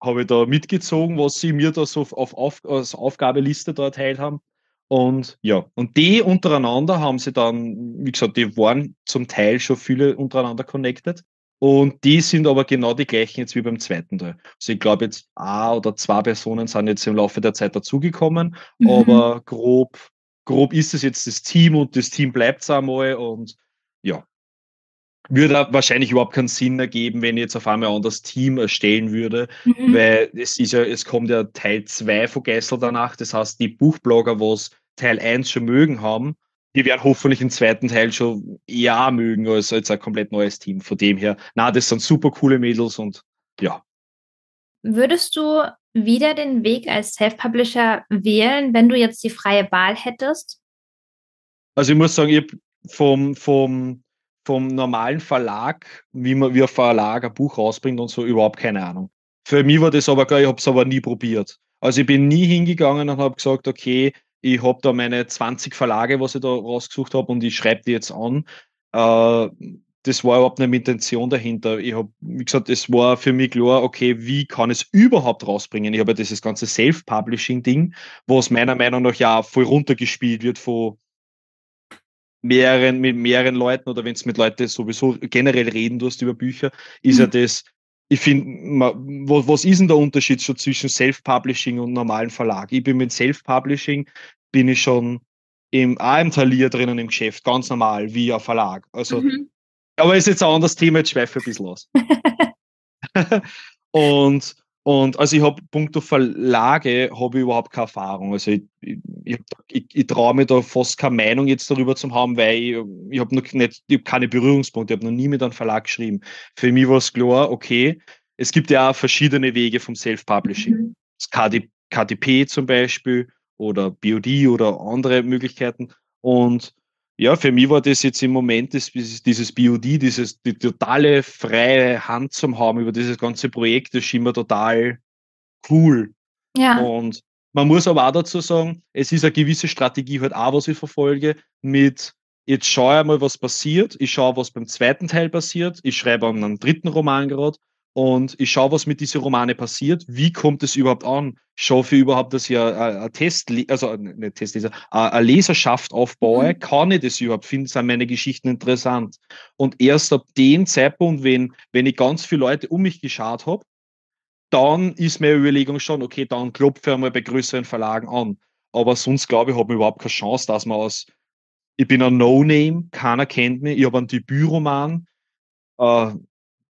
habe ich da mitgezogen, was sie mir da so auf, auf, als Aufgabeliste da erteilt haben. Und ja, und die untereinander haben sie dann, wie gesagt, die waren zum Teil schon viele untereinander connected. Und die sind aber genau die gleichen jetzt wie beim zweiten Teil. Also ich glaube jetzt ein oder zwei Personen sind jetzt im Laufe der Zeit dazugekommen, mhm. aber grob, grob ist es jetzt das Team und das Team bleibt es einmal und ja, würde wahrscheinlich überhaupt keinen Sinn ergeben, wenn ich jetzt auf einmal ein das Team erstellen würde, mhm. weil es ist ja, es kommt ja Teil 2 von Gessel danach. Das heißt, die Buchblogger, was Teil 1 schon mögen haben, die werden hoffentlich im zweiten Teil schon eher mögen als jetzt ein komplett neues Team. Von dem her, na, das sind super coole Mädels und ja. Würdest du wieder den Weg als Self-Publisher wählen, wenn du jetzt die freie Wahl hättest? Also ich muss sagen, ich vom, vom vom normalen Verlag, wie man wie ein Verlag ein Buch rausbringt und so, überhaupt keine Ahnung. Für mich war das aber geil, ich habe es aber nie probiert. Also ich bin nie hingegangen und habe gesagt, okay, ich habe da meine 20 Verlage, was ich da rausgesucht habe und ich schreibe die jetzt an. Äh, das war überhaupt nicht meine Intention dahinter. Ich habe, wie gesagt, es war für mich klar, okay, wie kann es überhaupt rausbringen? Ich habe ja dieses ganze Self-Publishing-Ding, was meiner Meinung nach ja voll runtergespielt wird von mehreren, mit mehreren Leuten oder wenn es mit Leuten sowieso generell reden tust über Bücher, ist mhm. ja das, ich finde, was ist denn der Unterschied schon zwischen Self-Publishing und normalen Verlag? Ich bin mit Self-Publishing, bin ich schon im, auch im Talier drinnen im Geschäft, ganz normal, wie ein Verlag. Also, mhm. aber ist jetzt ein anderes Thema, jetzt schweife ich ein bisschen aus. und, und also ich habe punkto Verlage habe ich überhaupt keine Erfahrung. Also ich, ich, ich, ich traue mir da fast keine Meinung jetzt darüber zu haben, weil ich, ich habe noch nicht, ich habe keine Berührungspunkte, ich habe noch nie mit einem Verlag geschrieben. Für mich war es klar, okay, es gibt ja auch verschiedene Wege vom Self-Publishing. Mhm. Das KD, KDP zum Beispiel oder BOD oder andere Möglichkeiten. Und ja, für mich war das jetzt im Moment das, dieses BOD, dieses, die totale freie Hand zum haben über dieses ganze Projekt, das schien mir total cool. Ja. Und man muss aber auch dazu sagen, es ist eine gewisse Strategie halt auch, was ich verfolge, mit jetzt schaue ich mal, was passiert, ich schaue, was beim zweiten Teil passiert, ich schreibe an einem dritten Roman gerade und ich schaue, was mit diesen Romane passiert. Wie kommt es überhaupt an? Schaffe ich überhaupt, dass ich eine Test, also nicht Testleser, eine Leserschaft aufbaue? Mhm. Kann ich das überhaupt? Finden sind meine Geschichten interessant? Und erst ab dem Zeitpunkt, wenn, wenn ich ganz viele Leute um mich geschaut habe, dann ist meine Überlegung schon, okay, dann klopfe ich einmal bei größeren Verlagen an. Aber sonst glaube ich, habe ich überhaupt keine Chance, dass man aus, ich bin ein No-Name, keiner kennt mich, ich habe einen Debütroman, äh,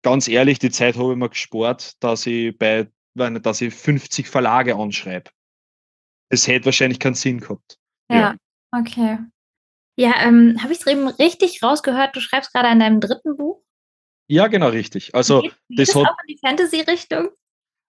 ganz ehrlich, die Zeit habe ich mir gespart, dass ich bei, dass ich 50 Verlage anschreibe. Es hätte wahrscheinlich keinen Sinn gehabt. Ja, ja. okay. Ja, ähm, habe ich es eben richtig rausgehört? Du schreibst gerade an deinem dritten Buch? Ja, genau, richtig. Also, geht, das, das hat, auch in die Fantasy-Richtung?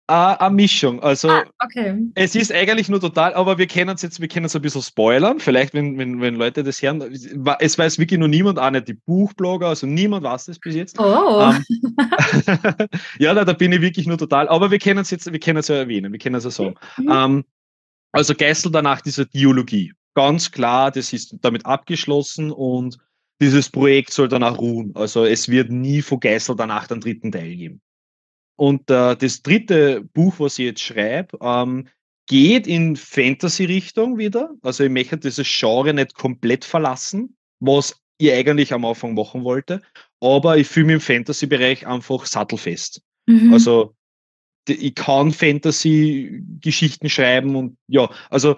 Eine Mischung. Also ah, okay. es ist eigentlich nur total, aber wir können es jetzt, wir können es ein bisschen spoilern. Vielleicht, wenn, wenn, wenn Leute das hören, es weiß wirklich nur niemand, auch nicht die Buchblogger, also niemand weiß das bis jetzt. Oh. Um, ähm, ja, da, da, bin ich wirklich nur total, aber wir können es jetzt, wir können es ja erwähnen, wir können es ja sagen. Mhm. Um, ähm, also Geißel danach diese Dialogie. Ganz klar, das ist damit abgeschlossen und dieses Projekt soll danach ruhen. Also es wird nie von Geißel danach den dritten Teil geben. Und äh, das dritte Buch, was ich jetzt schreibe, ähm, geht in Fantasy-Richtung wieder. Also ich möchte dieses Genre nicht komplett verlassen, was ich eigentlich am Anfang machen wollte. Aber ich fühle mich im Fantasy-Bereich einfach sattelfest. Mhm. Also ich kann Fantasy-Geschichten schreiben und ja, also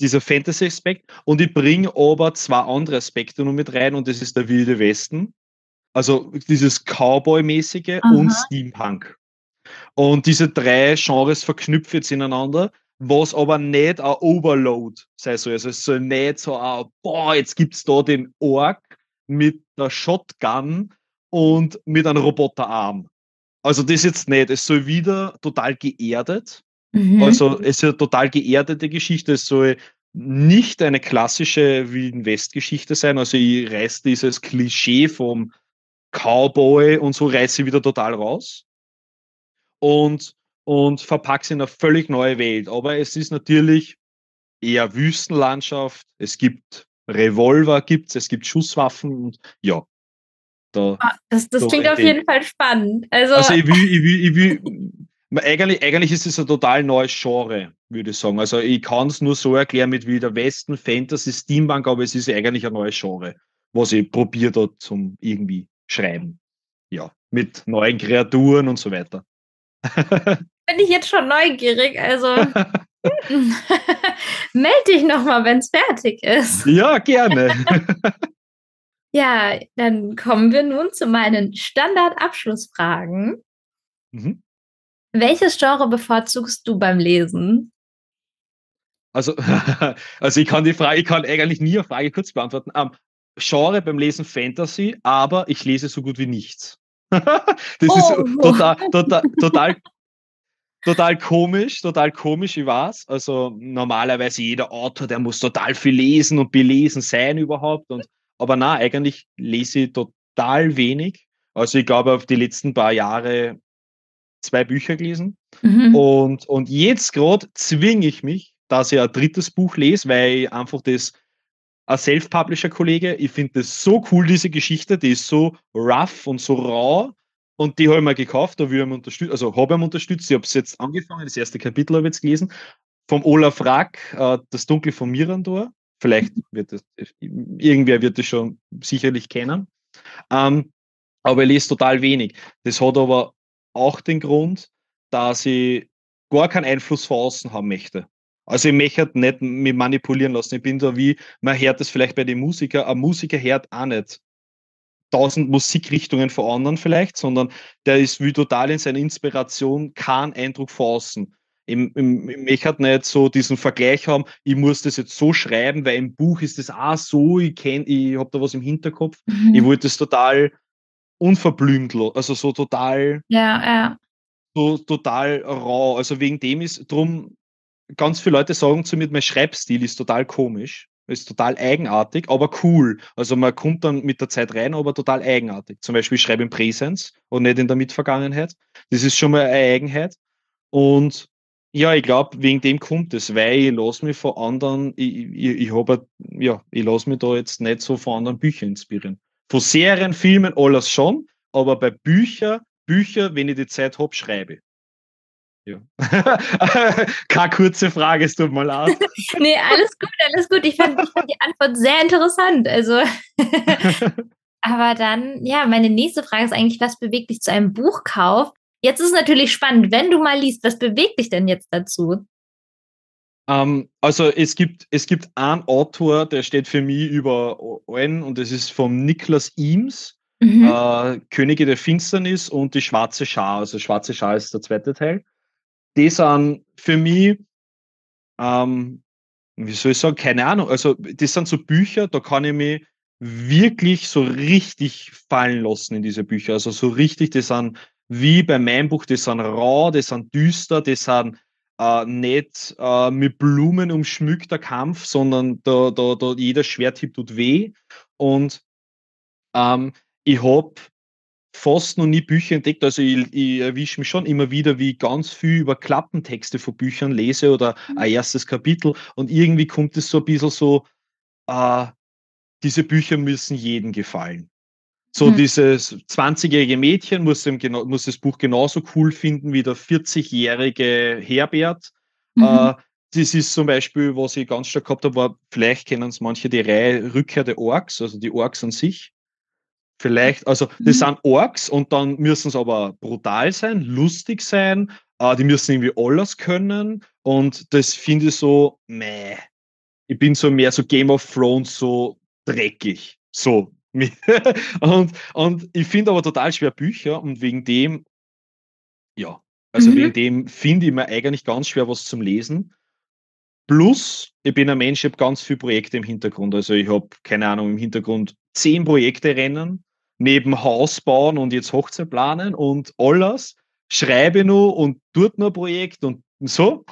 dieser Fantasy-Aspekt. Und ich bringe aber zwei andere Aspekte noch mit rein und das ist der Wilde Westen. Also dieses Cowboy-mäßige und Steampunk. Und diese drei Genres verknüpfen jetzt ineinander, was aber nicht ein Overload sein soll. Also es soll nicht so ein, boah, jetzt gibt es da den Ork mit der Shotgun und mit einem Roboterarm. Also das jetzt nicht. Es soll wieder total geerdet. Mhm. Also es ist eine total geerdete Geschichte. Es soll nicht eine klassische Wilden West-Geschichte sein. Also ich reiße dieses Klischee vom Cowboy und so reiße ich wieder total raus und, und verpacke in eine völlig neue Welt. Aber es ist natürlich eher Wüstenlandschaft. Es gibt Revolver, gibt's, es gibt Schusswaffen und ja. Da, ah, das das klingt auf jeden Fall spannend. Also, also ich will, ich will, ich will eigentlich, eigentlich ist es ein total neues Genre, würde ich sagen. Also ich kann es nur so erklären mit wie der Westen, Fantasy, Steampunk, aber es ist eigentlich ein neues Genre, was ich probiert habe zum irgendwie schreiben. Ja, mit neuen Kreaturen und so weiter. Bin ich jetzt schon neugierig, also melde dich nochmal, wenn es fertig ist. Ja, gerne. ja, dann kommen wir nun zu meinen Standardabschlussfragen. Mhm. Welches Genre bevorzugst du beim Lesen? Also, also ich kann die Frage, ich kann eigentlich nie eine Frage kurz beantworten. Um, Genre beim Lesen Fantasy, aber ich lese so gut wie nichts. das oh, ist total, total, total, total komisch, total komisch, ich weiß. Also normalerweise jeder Autor, der muss total viel lesen und belesen sein überhaupt. Und, aber na, eigentlich lese ich total wenig. Also ich glaube, auf die letzten paar Jahre zwei Bücher gelesen. Mhm. Und, und jetzt gerade zwinge ich mich, dass ich ein drittes Buch lese, weil ich einfach das ein Self-Publisher-Kollege. Ich finde das so cool, diese Geschichte. Die ist so rough und so raw. Und die habe ich mir gekauft, da wir unterstützt, also habe ich unterstützt. Ich habe es jetzt angefangen, das erste Kapitel habe ich jetzt gelesen. Vom Olaf Rack, äh, Das Dunkel von Mirandor. Vielleicht wird es, irgendwer wird es schon sicherlich kennen. Ähm, aber ich lese total wenig. Das hat aber auch den Grund, dass ich gar keinen Einfluss von außen haben möchte. Also ich möchte nicht mich manipulieren lassen. Ich bin da wie, man hört das vielleicht bei den Musikern, ein Musiker hört auch nicht tausend Musikrichtungen von anderen vielleicht, sondern der ist wie total in seiner Inspiration kein Eindruck von außen. Ich, möchte nicht so diesen Vergleich haben, ich muss das jetzt so schreiben, weil im Buch ist das auch so, ich kenne, ich habe da was im Hinterkopf. Mhm. Ich wollte das total unverblümt, also so total, ja, ja. so total rau. Also wegen dem ist drum, ganz viele Leute sagen zu mir, mein Schreibstil ist total komisch, ist total eigenartig, aber cool. Also man kommt dann mit der Zeit rein, aber total eigenartig. Zum Beispiel ich schreibe im Präsens und nicht in der Mitvergangenheit. Das ist schon mal eine Eigenheit. Und ja, ich glaube, wegen dem kommt es, weil ich lasse mich von anderen, ich, ich, ich habe, ja, ich lasse mich da jetzt nicht so von anderen Büchern inspirieren. Von Serien, Filmen, alles schon, aber bei Büchern, Bücher, wenn ich die Zeit habe, schreibe. Ja. Keine kurze Frage, es tut mir leid. nee, alles gut, alles gut. Ich fand, ich fand die Antwort sehr interessant. Also. Aber dann, ja, meine nächste Frage ist eigentlich, was bewegt dich zu einem Buchkauf? Jetzt ist es natürlich spannend, wenn du mal liest, was bewegt dich denn jetzt dazu? Um, ähm, also es gibt, es gibt einen Autor, der steht für mich über allen und das ist von Niklas Eames, mhm. äh, Könige der Finsternis und die Schwarze Schar. Also Schwarze Schar ist der zweite Teil die sind für mich, ähm, wie soll ich sagen, keine Ahnung, also das sind so Bücher, da kann ich mich wirklich so richtig fallen lassen in diese Bücher. Also so richtig, die sind wie bei meinem Buch, die sind rau, die sind düster, die sind äh, nicht äh, mit Blumen umschmückter Kampf, sondern da, da, da jeder Schwerthieb tut weh. Und ähm, ich habe fast noch nie Bücher entdeckt. Also ich, ich erwische mich schon immer wieder, wie ich ganz viel über Klappentexte von Büchern lese oder mhm. ein erstes Kapitel. Und irgendwie kommt es so ein bisschen so, äh, diese Bücher müssen jedem gefallen. So mhm. dieses 20-jährige Mädchen muss, genau, muss, das Buch genauso cool finden wie der 40-jährige Herbert. Mhm. Äh, das ist zum Beispiel, was ich ganz stark gehabt habe, war, vielleicht kennen es manche die Reihe Rückkehr der Orks, also die Orks an sich. Vielleicht, also das mhm. sind Orks und dann müssen es aber brutal sein, lustig sein, äh, die müssen irgendwie alles können und das finde ich so, meh. Ich bin so mehr so Game of Thrones, so dreckig. So. und, und ich finde aber total schwer Bücher und wegen dem, ja, also mhm. wegen dem finde ich mir eigentlich ganz schwer was zum Lesen. Plus, ich bin ein Mensch, ich habe ganz viele Projekte im Hintergrund. Also ich habe, keine Ahnung, im Hintergrund zehn Projekte rennen, neben Haus bauen und jetzt Hochzeit planen und alles, schreibe nur und tut nur Projekt und so.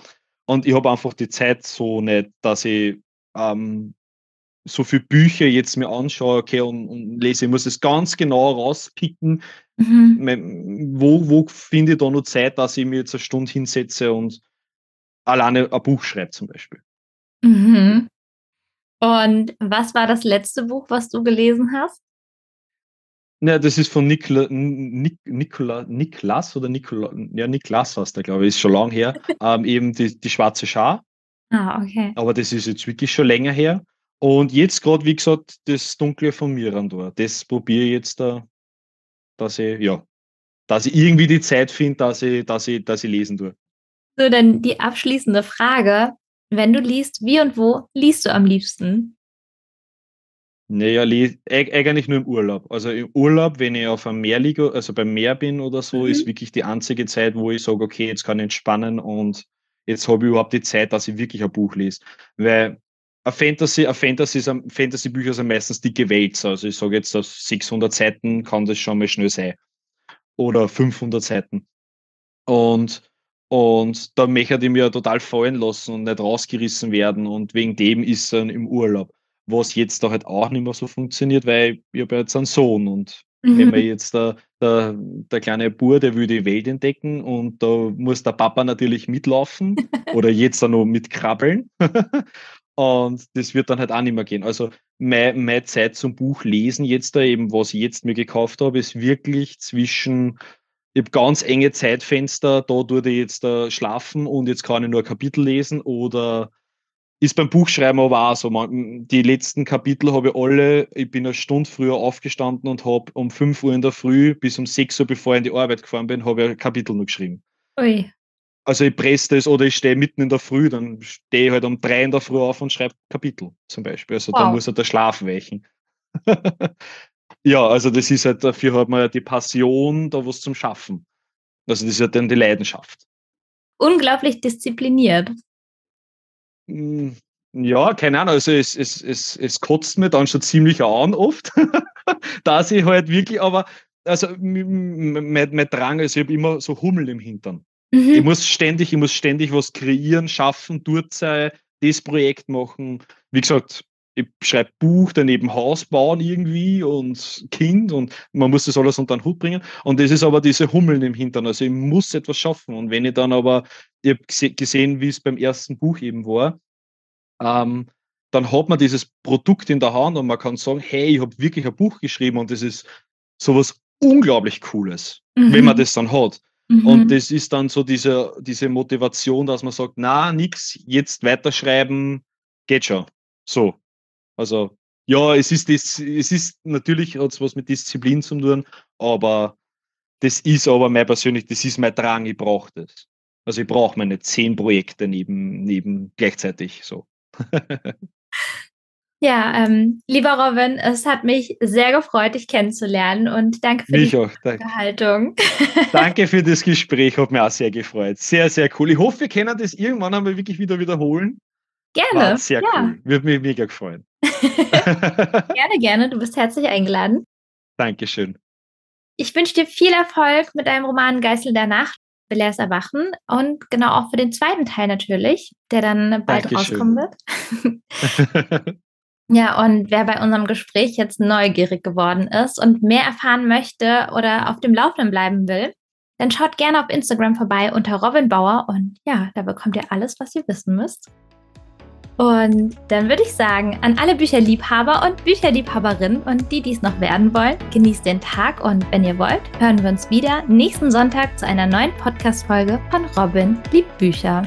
Und ich habe einfach die Zeit so nicht, dass ich ähm, so viele Bücher jetzt mir anschaue, okay, und, und, lese. Ich muss es ganz genau rauspicken. Mhm. Wo, wo finde ich da noch Zeit, dass ich mir jetzt eine Stunde hinsetze und alleine ein Buch schreibe zum Beispiel. Mhm. Und was war das letzte Buch, was du gelesen hast? Ja, das ist von Nikla, Nik, Nikola, Niklas oder Nikola, ja, Niklas was der, glaube ich, ist schon lang her. ähm, eben die, die schwarze Schar. Ah, okay. Aber das ist jetzt wirklich schon länger her. Und jetzt gerade, wie gesagt, das Dunkle von Mirandor. Das probiere ich jetzt da, dass ich, ja, dass ich irgendwie die Zeit finde, dass ich, dass ich, dass ich lesen tue. So, dann die abschließende Frage. Wenn du liest, wie und wo liest du am liebsten? Naja, eigentlich nur im Urlaub. Also im Urlaub, wenn ich auf einem Meer liege, also beim Meer bin oder so, mhm. ist wirklich die einzige Zeit, wo ich sage, okay, jetzt kann ich entspannen und jetzt habe ich überhaupt die Zeit, dass ich wirklich ein Buch lese. Weil ein Fantasy, ein Fantasy, Fantasy-Bücher sind meistens dicke Wälzer. Also ich sage jetzt, auf 600 Seiten kann das schon mal schnell sein. Oder 500 Seiten. Und und da möchte ich mir total fallen lassen und nicht rausgerissen werden. Und wegen dem ist dann im Urlaub. Was jetzt da halt auch nicht mehr so funktioniert, weil ich habe jetzt einen Sohn und mhm. wenn man jetzt der, der, der kleine Bur, der will die Welt entdecken und da muss der Papa natürlich mitlaufen oder jetzt dann noch mitkrabbeln. und das wird dann halt auch nicht mehr gehen. Also meine, meine Zeit zum Buch lesen jetzt da eben, was ich jetzt mir gekauft habe, ist wirklich zwischen ich habe ganz enge Zeitfenster, da tue ich jetzt uh, schlafen und jetzt kann ich nur ein Kapitel lesen oder ist beim Buchschreiben aber auch so. Man, die letzten Kapitel habe ich alle, ich bin eine Stunde früher aufgestanden und habe um 5 Uhr in der Früh bis um 6 Uhr, bevor ich in die Arbeit gefahren bin, habe ich ein Kapitel noch geschrieben. Ui. Also ich presse das oder ich stehe mitten in der Früh, dann stehe ich halt um drei in der Früh auf und schreibe Kapitel zum Beispiel. Also wow. da muss halt der Schlaf weichen. ja, also das ist halt, dafür hat man ja die Passion, da was zum Schaffen. Also das ist ja dann die Leidenschaft. Unglaublich diszipliniert. Hm, ja, keine Ahnung, also es, es, es, es kotzt mir dann schon ziemlich an oft, dass ich halt wirklich, aber also mein, mein Drang, also ich habe immer so Hummel im Hintern. Mhm. Ich muss ständig, ich muss ständig was kreieren, schaffen, dort sein, das Projekt machen. Wie gesagt, ich schreibe Buch, daneben Haus bauen irgendwie und Kind und man muss das alles unter den Hut bringen. Und das ist aber diese Hummeln im Hintern. Also ich muss etwas schaffen. Und wenn ich dann aber, ich habe gesehen, wie es beim ersten Buch eben war, ähm, dann hat man dieses Produkt in der Hand und man kann sagen, hey, ich habe wirklich ein Buch geschrieben und das ist sowas unglaublich Cooles, mhm. wenn man das dann hat. Mhm. Und das ist dann so diese, diese Motivation, dass man sagt, na, nix, jetzt weiterschreiben, geht schon. So. Also, ja, es ist, es ist natürlich hat was mit Disziplin zu tun, aber das ist aber mein persönlich, das ist mein Drang, ich brauche das. Also ich brauche meine zehn Projekte neben, neben gleichzeitig so. ja, ähm, lieber Robin, es hat mich sehr gefreut, dich kennenzulernen und danke für mich die Unterhaltung. danke für das Gespräch, hat mich auch sehr gefreut. Sehr, sehr cool. Ich hoffe, wir können das irgendwann einmal wirklich wieder wiederholen. Gerne. War sehr ja. cool. Würde mich mega freuen. gerne, gerne. Du bist herzlich eingeladen. Dankeschön. Ich wünsche dir viel Erfolg mit deinem Roman Geißel der Nacht, Belehr's Erwachen und genau auch für den zweiten Teil natürlich, der dann bald Dankeschön. rauskommen wird. ja, und wer bei unserem Gespräch jetzt neugierig geworden ist und mehr erfahren möchte oder auf dem Laufenden bleiben will, dann schaut gerne auf Instagram vorbei unter Robin Bauer und ja, da bekommt ihr alles, was ihr wissen müsst. Und dann würde ich sagen, an alle Bücherliebhaber und Bücherliebhaberinnen und die, die es noch werden wollen, genießt den Tag und wenn ihr wollt, hören wir uns wieder nächsten Sonntag zu einer neuen Podcast-Folge von Robin liebt Bücher.